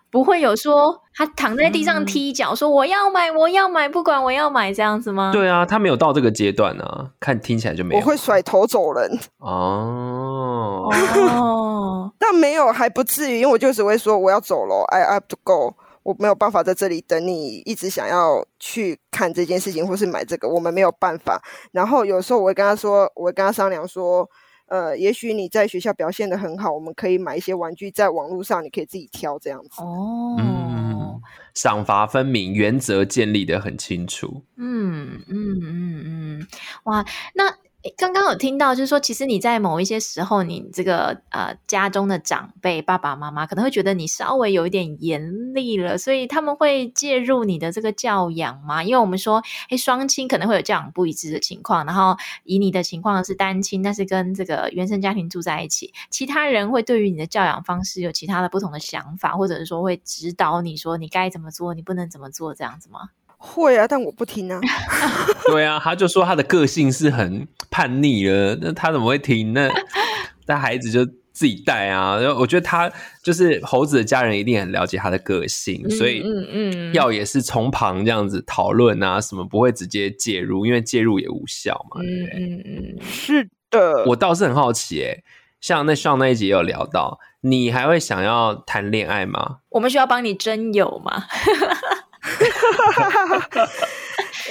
不会有说他躺在地上踢脚，说我要买我要买，不管我要买这样子吗？对啊，他没有到这个阶段呢、啊，看听起来就没有。我会甩头走人哦哦，但没有还不至于，因为我就只会说我要走了，I have to go。我没有办法在这里等你，一直想要去看这件事情，或是买这个，我们没有办法。然后有时候我会跟他说，我会跟他商量说，呃，也许你在学校表现的很好，我们可以买一些玩具，在网络上你可以自己挑这样子。哦，嗯，赏罚分明，原则建立的很清楚。嗯嗯嗯嗯，哇，那。刚刚有听到，就是说，其实你在某一些时候，你这个呃家中的长辈爸爸妈妈可能会觉得你稍微有一点严厉了，所以他们会介入你的这个教养吗？因为我们说，哎，双亲可能会有教养不一致的情况，然后以你的情况是单亲，但是跟这个原生家庭住在一起，其他人会对于你的教养方式有其他的不同的想法，或者是说会指导你说你该怎么做，你不能怎么做这样子吗？会啊，但我不听啊。对啊，他就说他的个性是很叛逆了，那他怎么会听？那 那孩子就自己带啊。然后我觉得他就是猴子的家人，一定很了解他的个性，所以嗯嗯，要也是从旁这样子讨论啊，什么不会直接介入，因为介入也无效嘛。对对嗯嗯嗯，是的。我倒是很好奇，哎像那上那一集也有聊到，你还会想要谈恋爱吗？我们需要帮你征友吗？哈哈哈哈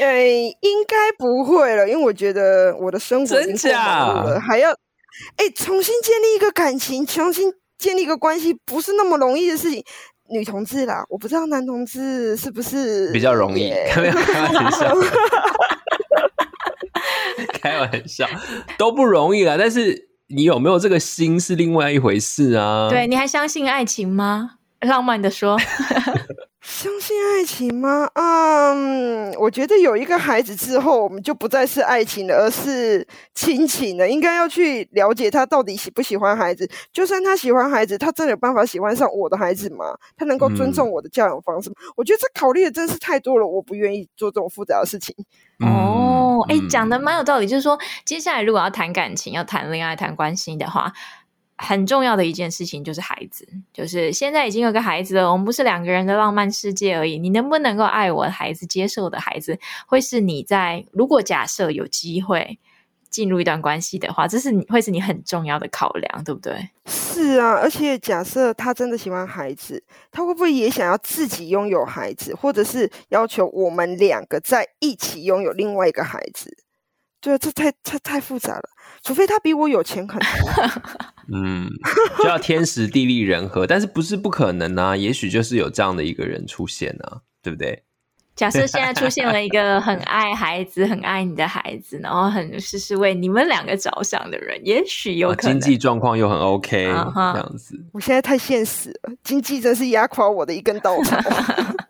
呃，应该不会了，因为我觉得我的生活已经够忙了，还要哎重新建立一个感情，重新建立一个关系，不是那么容易的事情。女同志啦，我不知道男同志是不是比较容易？开玩笑，开玩笑都不容易啦。但是你有没有这个心是另外一回事啊？对，你还相信爱情吗？浪漫的说。相信爱情吗？嗯，我觉得有一个孩子之后，我们就不再是爱情了，而是亲情了。应该要去了解他到底喜不喜欢孩子。就算他喜欢孩子，他真的有办法喜欢上我的孩子吗？他能够尊重我的教养方式吗？嗯、我觉得这考虑的真是太多了，我不愿意做这种复杂的事情。哦，哎、欸，讲的蛮有道理，就是说，接下来如果要谈感情、要谈恋爱、谈关系的话。很重要的一件事情就是孩子，就是现在已经有个孩子了，我们不是两个人的浪漫世界而已。你能不能够爱我的孩子，接受我的孩子，会是你在如果假设有机会进入一段关系的话，这是你会是你很重要的考量，对不对？是啊，而且假设他真的喜欢孩子，他会不会也想要自己拥有孩子，或者是要求我们两个在一起拥有另外一个孩子？对啊，这太太太复杂了。除非他比我有钱很多，嗯，就要天时地利人和，但是不是不可能啊？也许就是有这样的一个人出现啊，对不对？假设现在出现了一个很爱孩子、很爱你的孩子，然后很事事为你们两个着想的人，也许有可能，经济状况又很 OK，这样子。我现在太现实了，经济真是压垮我的一根稻草。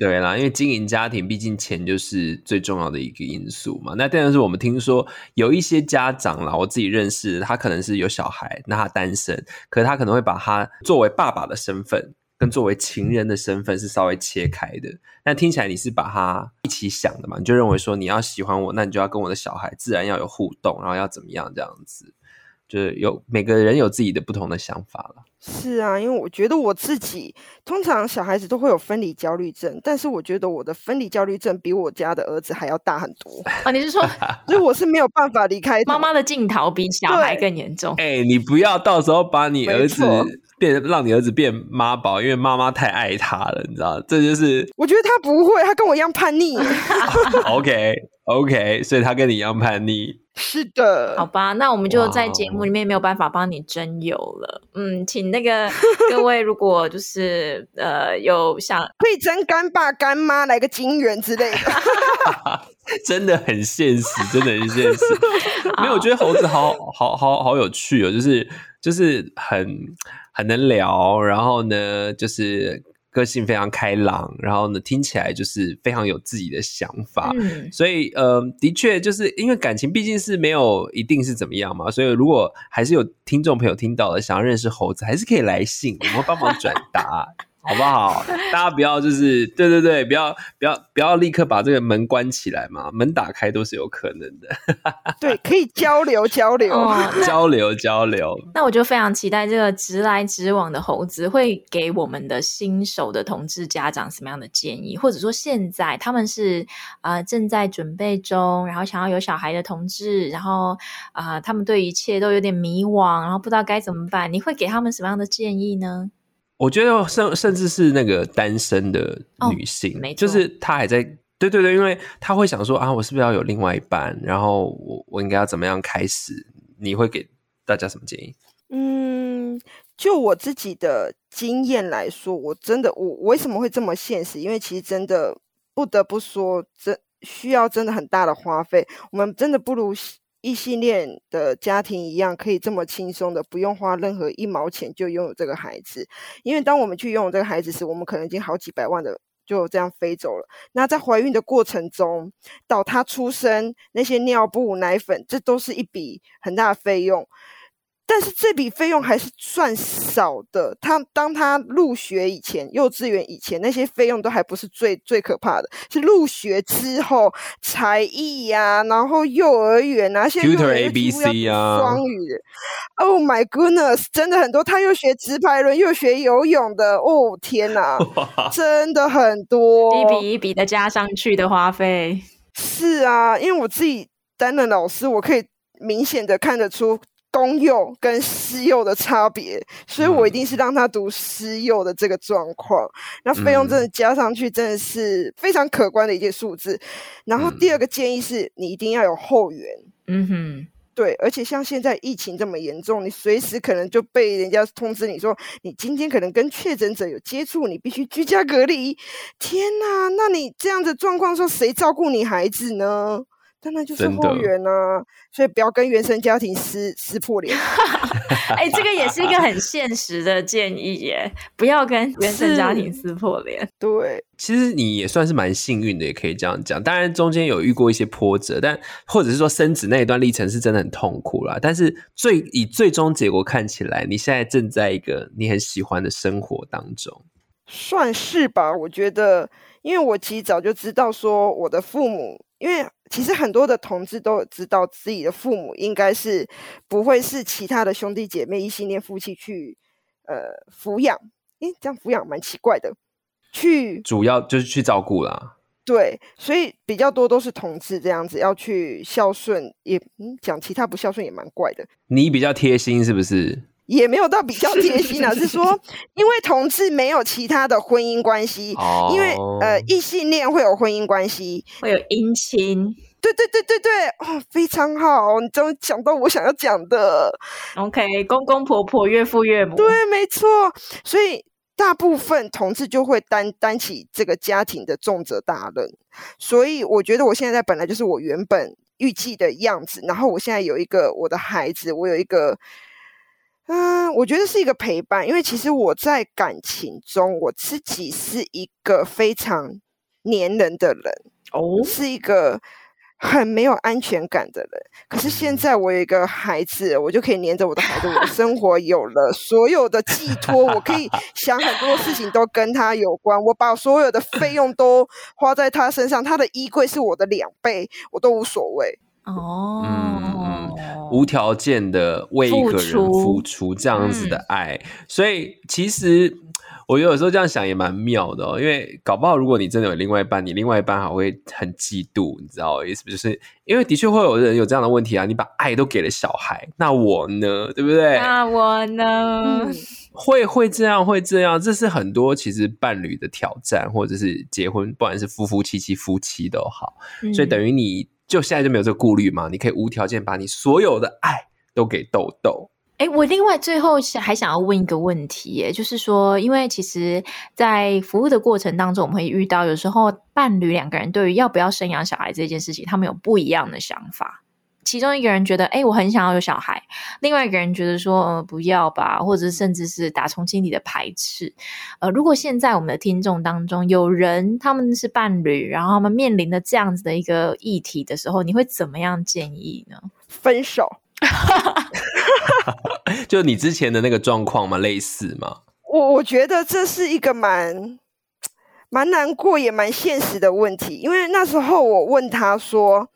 对啦，因为经营家庭，毕竟钱就是最重要的一个因素嘛。那但是我们听说有一些家长啦，我自己认识，他可能是有小孩，那他单身，可他可能会把他作为爸爸的身份跟作为情人的身份是稍微切开的。但听起来你是把他一起想的嘛？你就认为说你要喜欢我，那你就要跟我的小孩自然要有互动，然后要怎么样这样子。就是有每个人有自己的不同的想法了。是啊，因为我觉得我自己通常小孩子都会有分离焦虑症，但是我觉得我的分离焦虑症比我家的儿子还要大很多。啊，你是说，所以我是没有办法离开妈妈的镜头比小孩更严重？哎、欸，你不要到时候把你儿子变，让你儿子变妈宝，因为妈妈太爱他了，你知道？这就是我觉得他不会，他跟我一样叛逆。OK OK，所以他跟你一样叛逆。是的，好吧，那我们就在节目里面没有办法帮你征友了。Wow. 嗯，请那个各位，如果就是呃有想可以征干爸干妈来个金援之类的，真的很现实，真的很现实。没有，我觉得猴子好好好好有趣哦，就是就是很很能聊，然后呢，就是。个性非常开朗，然后呢，听起来就是非常有自己的想法，嗯、所以呃，的确就是因为感情毕竟是没有一定是怎么样嘛，所以如果还是有听众朋友听到了想要认识猴子，还是可以来信，我们帮忙转达。好不好？大家不要就是对对对，不要不要不要立刻把这个门关起来嘛，门打开都是有可能的。对，可以交流交流，哦、交流交流。那我就非常期待这个直来直往的猴子会给我们的新手的同志家长什么样的建议，或者说现在他们是啊、呃、正在准备中，然后想要有小孩的同志，然后啊、呃、他们对一切都有点迷惘，然后不知道该怎么办，你会给他们什么样的建议呢？我觉得甚甚至是那个单身的女性，哦、就是她还在对对对，因为她会想说啊，我是不是要有另外一半？然后我我应该要怎么样开始？你会给大家什么建议？嗯，就我自己的经验来说，我真的我，我为什么会这么现实？因为其实真的不得不说，真需要真的很大的花费，我们真的不如。异性恋的家庭一样，可以这么轻松的不用花任何一毛钱就拥有这个孩子。因为当我们去拥有这个孩子时，我们可能已经好几百万的就这样飞走了。那在怀孕的过程中，到他出生，那些尿布、奶粉，这都是一笔很大的费用。但是这笔费用还是算少的。他当他入学以前，幼稚园以前那些费用都还不是最最可怕的，是入学之后才艺呀，然后幼儿园啊，现在 Tutor A B C 啊，双语。Oh my goodness，真的很多。他又学直排轮，又学游泳的。哦天哪，真的很多，一笔一笔的加上去的花费。是啊，因为我自己担任老师，我可以明显的看得出。公幼跟私幼的差别，所以我一定是让他读私幼的这个状况。嗯、那费用真的加上去，真的是非常可观的一件数字。嗯、然后第二个建议是你一定要有后援。嗯哼，对，而且像现在疫情这么严重，你随时可能就被人家通知你说，你今天可能跟确诊者有接触，你必须居家隔离。天哪，那你这样的状况说，谁照顾你孩子呢？当然就是后援啊，所以不要跟原生家庭撕撕破脸。哎、欸，这个也是一个很现实的建议耶，不要跟原生家庭撕破脸。对，其实你也算是蛮幸运的，也可以这样讲。当然中间有遇过一些波折，但或者是说生子那一段历程是真的很痛苦啦。但是最以最终结果看起来，你现在正在一个你很喜欢的生活当中，算是吧？我觉得，因为我其实早就知道说我的父母，因为。其实很多的同志都知道自己的父母应该是不会是其他的兄弟姐妹异性恋夫妻去呃抚养，诶，这样抚养蛮奇怪的，去主要就是去照顾啦。对，所以比较多都是同志这样子要去孝顺，也嗯讲其他不孝顺也蛮怪的。你比较贴心是不是？也没有到比较贴心啊，是说因为同志没有其他的婚姻关系，哦、因为呃异性恋会有婚姻关系，会有姻亲，对对对对对，哦非常好，你终于讲到我想要讲的。OK，公公婆婆、岳父岳母，对，没错，所以大部分同志就会担担起这个家庭的重责大任，所以我觉得我现在本来就是我原本预计的样子，然后我现在有一个我的孩子，我有一个。嗯，我觉得是一个陪伴，因为其实我在感情中，我自己是一个非常黏人的人，哦，是一个很没有安全感的人。可是现在我有一个孩子，我就可以黏着我的孩子，我的生活有了所有的寄托，我可以 想很多事情都跟他有关。我把所有的费用都花在他身上，他的衣柜是我的两倍，我都无所谓。哦。嗯无条件的为一个人付出这样子的爱，嗯、所以其实我有时候这样想也蛮妙的哦。因为搞不好如果你真的有另外一半，你另外一半还会很嫉妒，你知道意思不？就是因为的确会有人有这样的问题啊。你把爱都给了小孩，那我呢？对不对？那我呢？嗯、会会这样会这样，这是很多其实伴侣的挑战，或者是结婚，不管是夫夫妻妻夫妻都好，嗯、所以等于你。就现在就没有这个顾虑吗？你可以无条件把你所有的爱都给豆豆。哎，我另外最后还想要问一个问题，耶，就是说，因为其实，在服务的过程当中，我们会遇到有时候伴侣两个人对于要不要生养小孩这件事情，他们有不一样的想法。其中一个人觉得，哎，我很想要有小孩；另外一个人觉得说，呃，不要吧，或者甚至是打从心底的排斥。呃，如果现在我们的听众当中有人他们是伴侣，然后他们面临的这样子的一个议题的时候，你会怎么样建议呢？分手，就你之前的那个状况吗？类似吗？我我觉得这是一个蛮蛮难过也蛮现实的问题，因为那时候我问他说。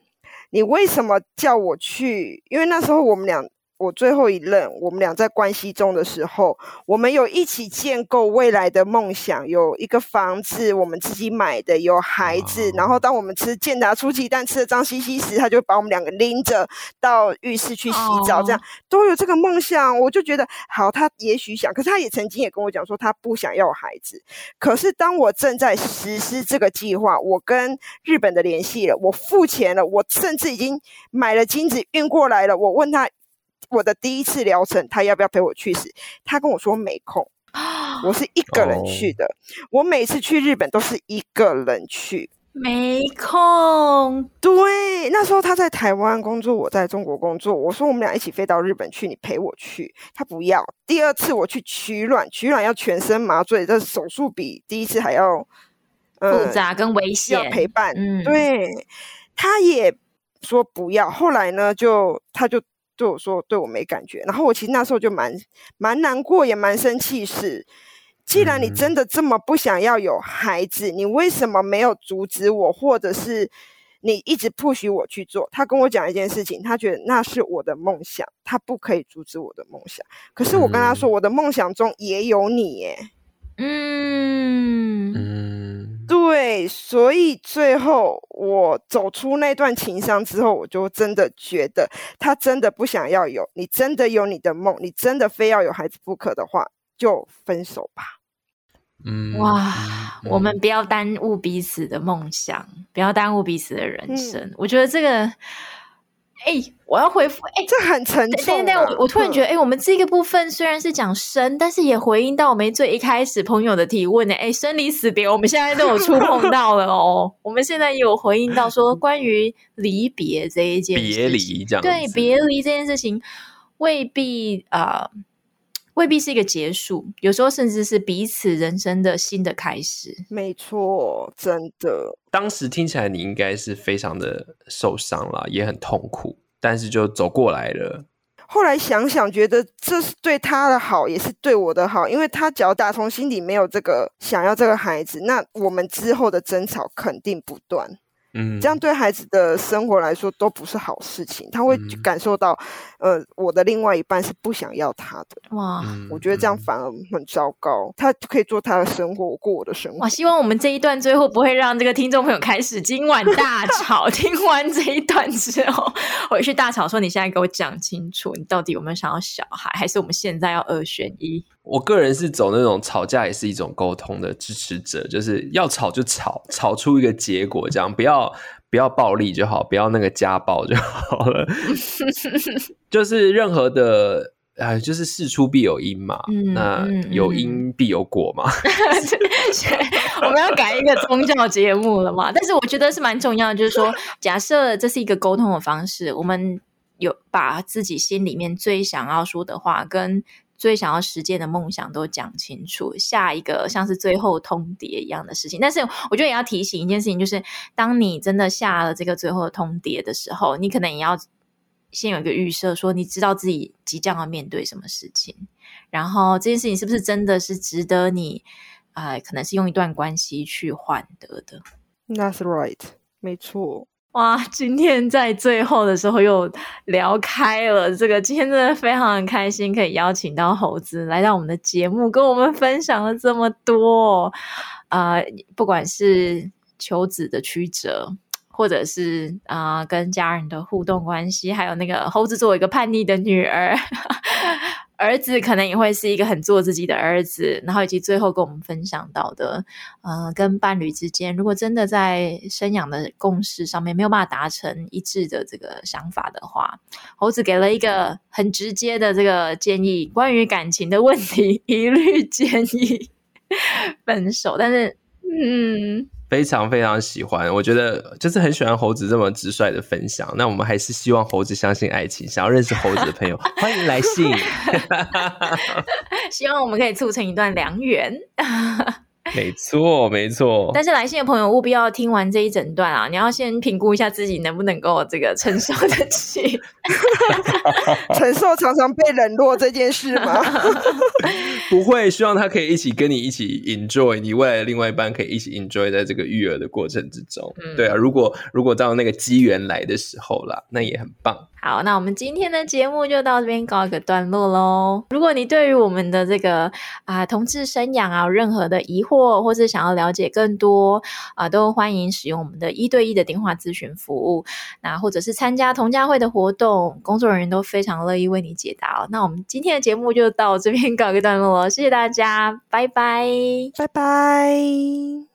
你为什么叫我去？因为那时候我们俩。我最后一任，我们俩在关系中的时候，我们有一起建构未来的梦想，有一个房子，我们自己买的，有孩子。然后当我们吃健达出奇蛋吃的脏兮兮时，他就把我们两个拎着到浴室去洗澡，这样都有这个梦想。我就觉得好，他也许想，可是他也曾经也跟我讲说，他不想要孩子。可是当我正在实施这个计划，我跟日本的联系了，我付钱了，我甚至已经买了金子运过来了。我问他。我的第一次疗程，他要不要陪我去时，他跟我说没空。我是一个人去的，我每次去日本都是一个人去，没空。对，那时候他在台湾工作，我在中国工作。我说我们俩一起飞到日本去，你陪我去，他不要。第二次我去取卵，取卵要全身麻醉，这手术比第一次还要、呃、复杂跟危险，要陪伴。嗯，对，他也说不要。后来呢，就他就。对我说，对我没感觉。然后我其实那时候就蛮蛮难过，也蛮生气。是，既然你真的这么不想要有孩子，你为什么没有阻止我，或者是你一直 push 我去做？他跟我讲一件事情，他觉得那是我的梦想，他不可以阻止我的梦想。可是我跟他说，我的梦想中也有你耶。嗯嗯。对，所以最后我走出那段情伤之后，我就真的觉得他真的不想要有，你真的有你的梦，你真的非要有孩子不可的话，就分手吧。嗯，哇，嗯、我们不要耽误彼此的梦想，不要耽误彼此的人生。嗯、我觉得这个。哎，我要回复。哎，这很沉重、啊。对对对，我我突然觉得，哎、嗯，我们这个部分虽然是讲生，但是也回应到我们最一开始朋友的提问呢。哎，生离死别，我们现在都有触碰到了哦。我们现在也有回应到说，关于离别这一件事情，别离这样，对，别离这件事情未必啊。呃未必是一个结束，有时候甚至是彼此人生的新的开始。没错，真的。当时听起来你应该是非常的受伤了，也很痛苦，但是就走过来了。后来想想，觉得这是对他的好，也是对我的好，因为他只要打从心底没有这个想要这个孩子，那我们之后的争吵肯定不断。嗯，这样对孩子的生活来说都不是好事情。他会感受到，嗯、呃，我的另外一半是不想要他的。哇，我觉得这样反而很糟糕。他可以做他的生活，我过我的生活。哇，希望我们这一段最后不会让这个听众朋友开始今晚大吵。听完这一段之后，回去大吵说：“你现在给我讲清楚，你到底有没有想要小孩，还是我们现在要二选一？”我个人是走那种吵架也是一种沟通的支持者，就是要吵就吵，吵出一个结果，这样不要不要暴力就好，不要那个家暴就好了。就是任何的，呃，就是事出必有因嘛，嗯、那有因必有果嘛。我们要改一个宗教节目了嘛？但是我觉得是蛮重要的，就是说，假设这是一个沟通的方式，我们有把自己心里面最想要说的话跟。最想要实践的梦想都讲清楚，下一个像是最后通牒一样的事情。但是我觉得也要提醒一件事情，就是当你真的下了这个最后通牒的时候，你可能也要先有一个预设，说你知道自己即将要面对什么事情，然后这件事情是不是真的是值得你，呃，可能是用一段关系去换得的。That's right，没错。哇，今天在最后的时候又聊开了，这个今天真的非常开心，可以邀请到猴子来到我们的节目，跟我们分享了这么多，呃，不管是求子的曲折，或者是啊、跟家人的互动关系，还有那个猴子作为一个叛逆的女儿。儿子可能也会是一个很做自己的儿子，然后以及最后跟我们分享到的，呃，跟伴侣之间，如果真的在生养的共识上面没有办法达成一致的这个想法的话，猴子给了一个很直接的这个建议，关于感情的问题，一律建议分手。但是，嗯。非常非常喜欢，我觉得就是很喜欢猴子这么直率的分享。那我们还是希望猴子相信爱情，想要认识猴子的朋友，欢迎来信。希望我们可以促成一段良缘。没错，没错。但是来信的朋友务必要听完这一整段啊！你要先评估一下自己能不能够这个承受得起，承受常常被冷落这件事吗？不会，希望他可以一起跟你一起 enjoy，你未来的另外一半可以一起 enjoy 在这个育儿的过程之中。嗯、对啊，如果如果到那个机缘来的时候啦，那也很棒。好，那我们今天的节目就到这边告一个段落喽。如果你对于我们的这个啊、同志生养啊有任何的疑惑，或是想要了解更多啊、都欢迎使用我们的一对一的电话咨询服务。那或者是参加同家会的活动，工作人员都非常乐意为你解答哦。那我们今天的节目就到这边告一个段落了，谢谢大家，拜拜，拜拜。